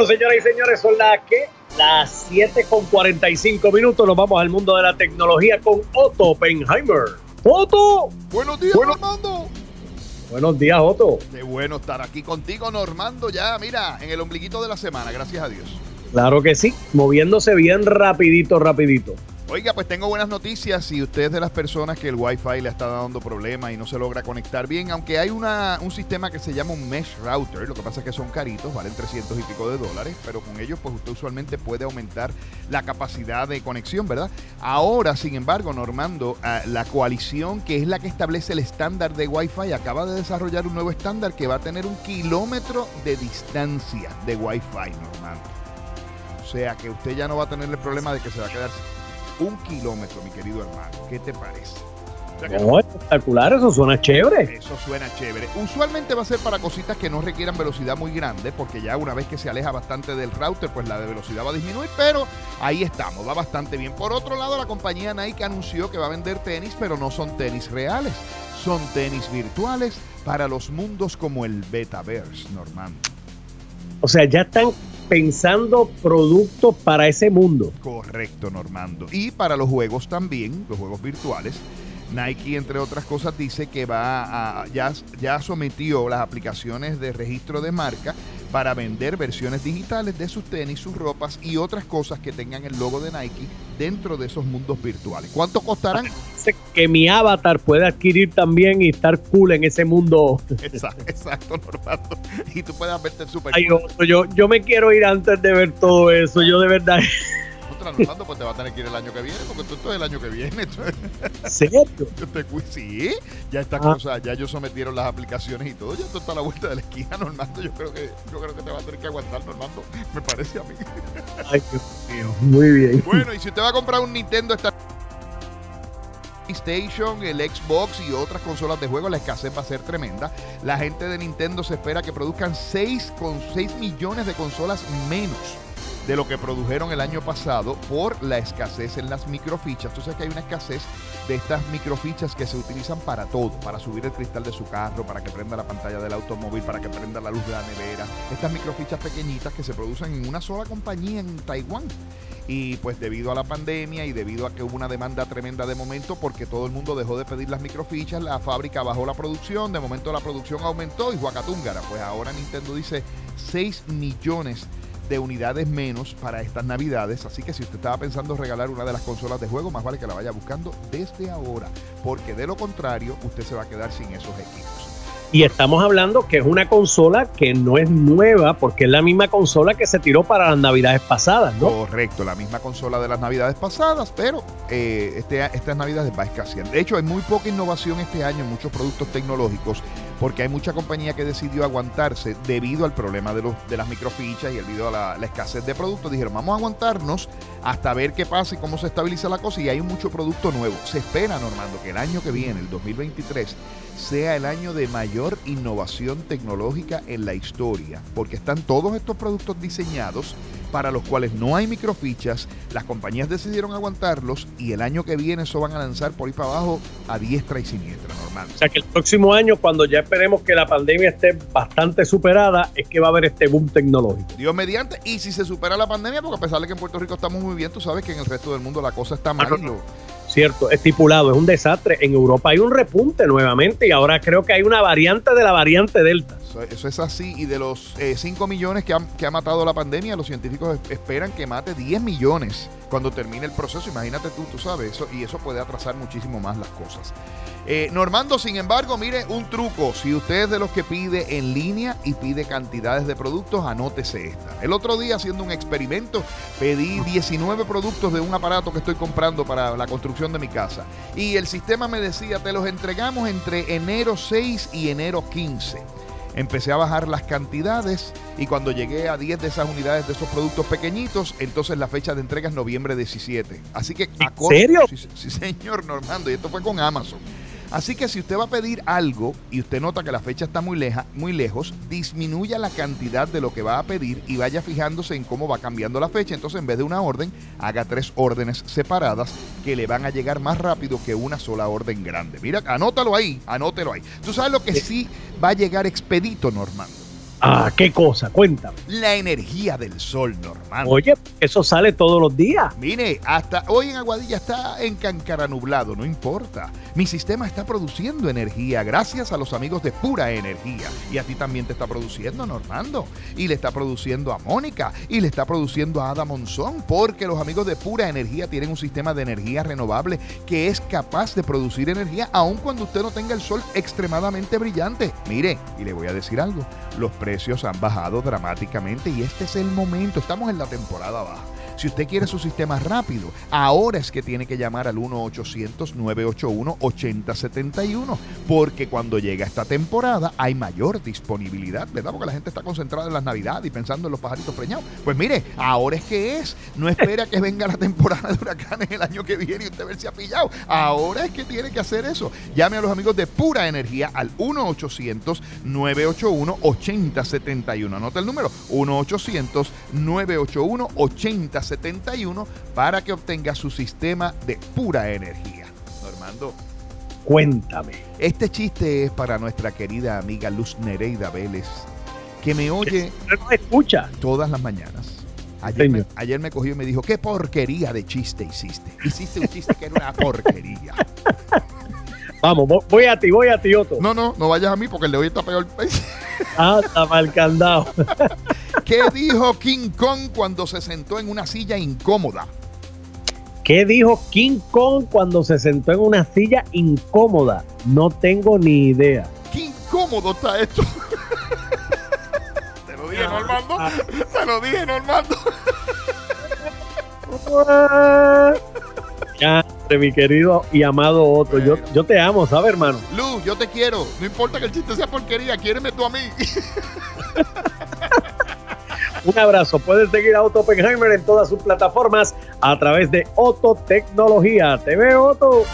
Bueno, señoras y señores, son las que las 7 con 45 minutos. Nos vamos al mundo de la tecnología con Otto Oppenheimer. Otto. Buenos días, Normando. Buenos días, Otto. Qué bueno estar aquí contigo, Normando, ya, mira, en el ombliguito de la semana, gracias a Dios. Claro que sí, moviéndose bien rapidito, rapidito. Oiga, pues tengo buenas noticias. Si usted es de las personas que el Wi-Fi le está dando problemas y no se logra conectar bien, aunque hay una, un sistema que se llama un mesh router, lo que pasa es que son caritos, valen 300 y pico de dólares, pero con ellos pues usted usualmente puede aumentar la capacidad de conexión, ¿verdad? Ahora, sin embargo, Normando, ah, la coalición que es la que establece el estándar de Wi-Fi acaba de desarrollar un nuevo estándar que va a tener un kilómetro de distancia de Wi-Fi, Normando. O sea que usted ya no va a tener el problema de que se va a quedar un kilómetro, mi querido hermano. ¿Qué te parece? no, espectacular, eso suena chévere. Eso suena chévere. Usualmente va a ser para cositas que no requieran velocidad muy grande, porque ya una vez que se aleja bastante del router, pues la de velocidad va a disminuir, pero ahí estamos, va bastante bien. Por otro lado, la compañía Nike anunció que va a vender tenis, pero no son tenis reales, son tenis virtuales para los mundos como el Betaverse, Normando. O sea, ya están pensando productos para ese mundo. Correcto, Normando. Y para los juegos también, los juegos virtuales. Nike, entre otras cosas, dice que va a, ya, ya sometió las aplicaciones de registro de marca para vender versiones digitales de sus tenis, sus ropas y otras cosas que tengan el logo de Nike dentro de esos mundos virtuales. ¿Cuánto costarán? Que mi avatar pueda adquirir también y estar cool en ese mundo. Exacto, exacto Normando. Y tú puedas verte súper cool. Yo, yo me quiero ir antes de ver todo eso. Yo de verdad Normando, pues te va a tener que ir el año que viene, porque tú esto es el año que viene. ¿Cierto? sí, ya está ah. cosa, ya ellos sometieron las aplicaciones y todo, ya esto está a la vuelta de la esquina, Normando. Yo creo que, yo creo que te va a tener que aguantar, Normando, me parece a mí. Ay, Dios mío, muy bien. Bueno, y si usted va a comprar un Nintendo esta PlayStation, el Xbox y otras consolas de juego, la escasez va a ser tremenda. La gente de Nintendo se espera que produzcan 6,6 millones de consolas menos de lo que produjeron el año pasado por la escasez en las microfichas. Tú sabes que hay una escasez de estas microfichas que se utilizan para todo, para subir el cristal de su carro, para que prenda la pantalla del automóvil, para que prenda la luz de la nevera. Estas microfichas pequeñitas que se producen en una sola compañía en Taiwán. Y pues debido a la pandemia y debido a que hubo una demanda tremenda de momento, porque todo el mundo dejó de pedir las microfichas, la fábrica bajó la producción, de momento la producción aumentó y Huacatúngara, pues ahora Nintendo dice 6 millones de unidades menos para estas navidades. Así que si usted estaba pensando regalar una de las consolas de juego, más vale que la vaya buscando desde ahora, porque de lo contrario usted se va a quedar sin esos equipos. Y estamos hablando que es una consola que no es nueva, porque es la misma consola que se tiró para las navidades pasadas, ¿no? Correcto, la misma consola de las navidades pasadas, pero eh, este, estas navidades va a escasear. De hecho, hay muy poca innovación este año en muchos productos tecnológicos, porque hay mucha compañía que decidió aguantarse debido al problema de, los, de las microfichas y debido a la, la escasez de productos. Dijeron, vamos a aguantarnos hasta ver qué pasa y cómo se estabiliza la cosa. Y hay mucho producto nuevo. Se espera, Normando, que el año que viene, el 2023, sea el año de mayor innovación tecnológica en la historia, porque están todos estos productos diseñados para los cuales no hay microfichas, las compañías decidieron aguantarlos y el año que viene eso van a lanzar por ahí para abajo a diestra y siniestra, normal. O sea que el próximo año, cuando ya esperemos que la pandemia esté bastante superada, es que va a haber este boom tecnológico. Dios mediante, y si se supera la pandemia, porque a pesar de que en Puerto Rico estamos muy bien, tú sabes que en el resto del mundo la cosa está mal. Cierto, estipulado, es un desastre. En Europa hay un repunte nuevamente y ahora creo que hay una variante de la variante Delta. Eso, es así. Y de los 5 eh, millones que ha, matado la pandemia, los científicos esperan que mate 10 millones cuando termine el proceso. Imagínate tú, tú sabes, eso, y eso puede atrasar muchísimo más las cosas. Eh, Normando, sin embargo, mire un truco. Si usted es de los que pide en línea y pide cantidades de productos, anótese esta. El otro día, haciendo un experimento, pedí 19 productos de un aparato que estoy comprando para la construcción de mi casa. Y el sistema me decía, te los entregamos entre enero 6 y enero 15 empecé a bajar las cantidades y cuando llegué a 10 de esas unidades de esos productos pequeñitos, entonces la fecha de entrega es noviembre 17. Así que... ¿En serio? Sí, sí, señor Normando, y esto fue con Amazon. Así que si usted va a pedir algo y usted nota que la fecha está muy, leja, muy lejos, disminuya la cantidad de lo que va a pedir y vaya fijándose en cómo va cambiando la fecha. Entonces, en vez de una orden, haga tres órdenes separadas que le van a llegar más rápido que una sola orden grande. Mira, anótalo ahí, anótelo ahí. Tú sabes lo que sí va a llegar expedito, Normando. Ah, ¿qué cosa? Cuéntame. La energía del sol, normal. Oye, eso sale todos los días. Mire, hasta hoy en Aguadilla está en Cancara nublado, no importa. Mi sistema está produciendo energía gracias a los amigos de Pura Energía. Y a ti también te está produciendo, Normando. Y le está produciendo a Mónica. Y le está produciendo a Ada Monzón. Porque los amigos de Pura Energía tienen un sistema de energía renovable que es capaz de producir energía aun cuando usted no tenga el sol extremadamente brillante. Mire, y le voy a decir algo. Los precios han bajado dramáticamente y este es el momento. Estamos en la temporada baja. Si usted quiere su sistema rápido, ahora es que tiene que llamar al 1-800-981-8071, porque cuando llega esta temporada hay mayor disponibilidad, ¿verdad? Porque la gente está concentrada en las navidades y pensando en los pajaritos preñados. Pues mire, ahora es que es. No espera que venga la temporada de huracanes el año que viene y usted ver si ha pillado. Ahora es que tiene que hacer eso. Llame a los amigos de Pura Energía al 1-800-981-8071. Anota el número 1-800-981-8071. 71 para que obtenga su sistema de pura energía. Normando. Cuéntame. Este chiste es para nuestra querida amiga Luz Nereida Vélez, que me oye no escucha. todas las mañanas. Ayer me, ayer me, cogió y me dijo, ¿qué porquería de chiste hiciste? Hiciste un chiste que era una porquería. Vamos, voy a ti, voy a ti, Otto. No, no, no vayas a mí porque el de hoy está peor. ah, está mal candado. ¿Qué dijo King Kong cuando se sentó en una silla incómoda? ¿Qué dijo King Kong cuando se sentó en una silla incómoda? No tengo ni idea. ¿Qué incómodo está esto? Te lo dije, Normando. Te lo dije, Normando. ya, mi querido y amado Otto. Yo, yo te amo, ¿sabes, hermano? Luz, yo te quiero. No importa que el chiste sea porquería, quiéreme tú a mí. Un abrazo. Puedes seguir a Otto Oppenheimer en todas sus plataformas a través de Otto Tecnología. Te veo, Otto.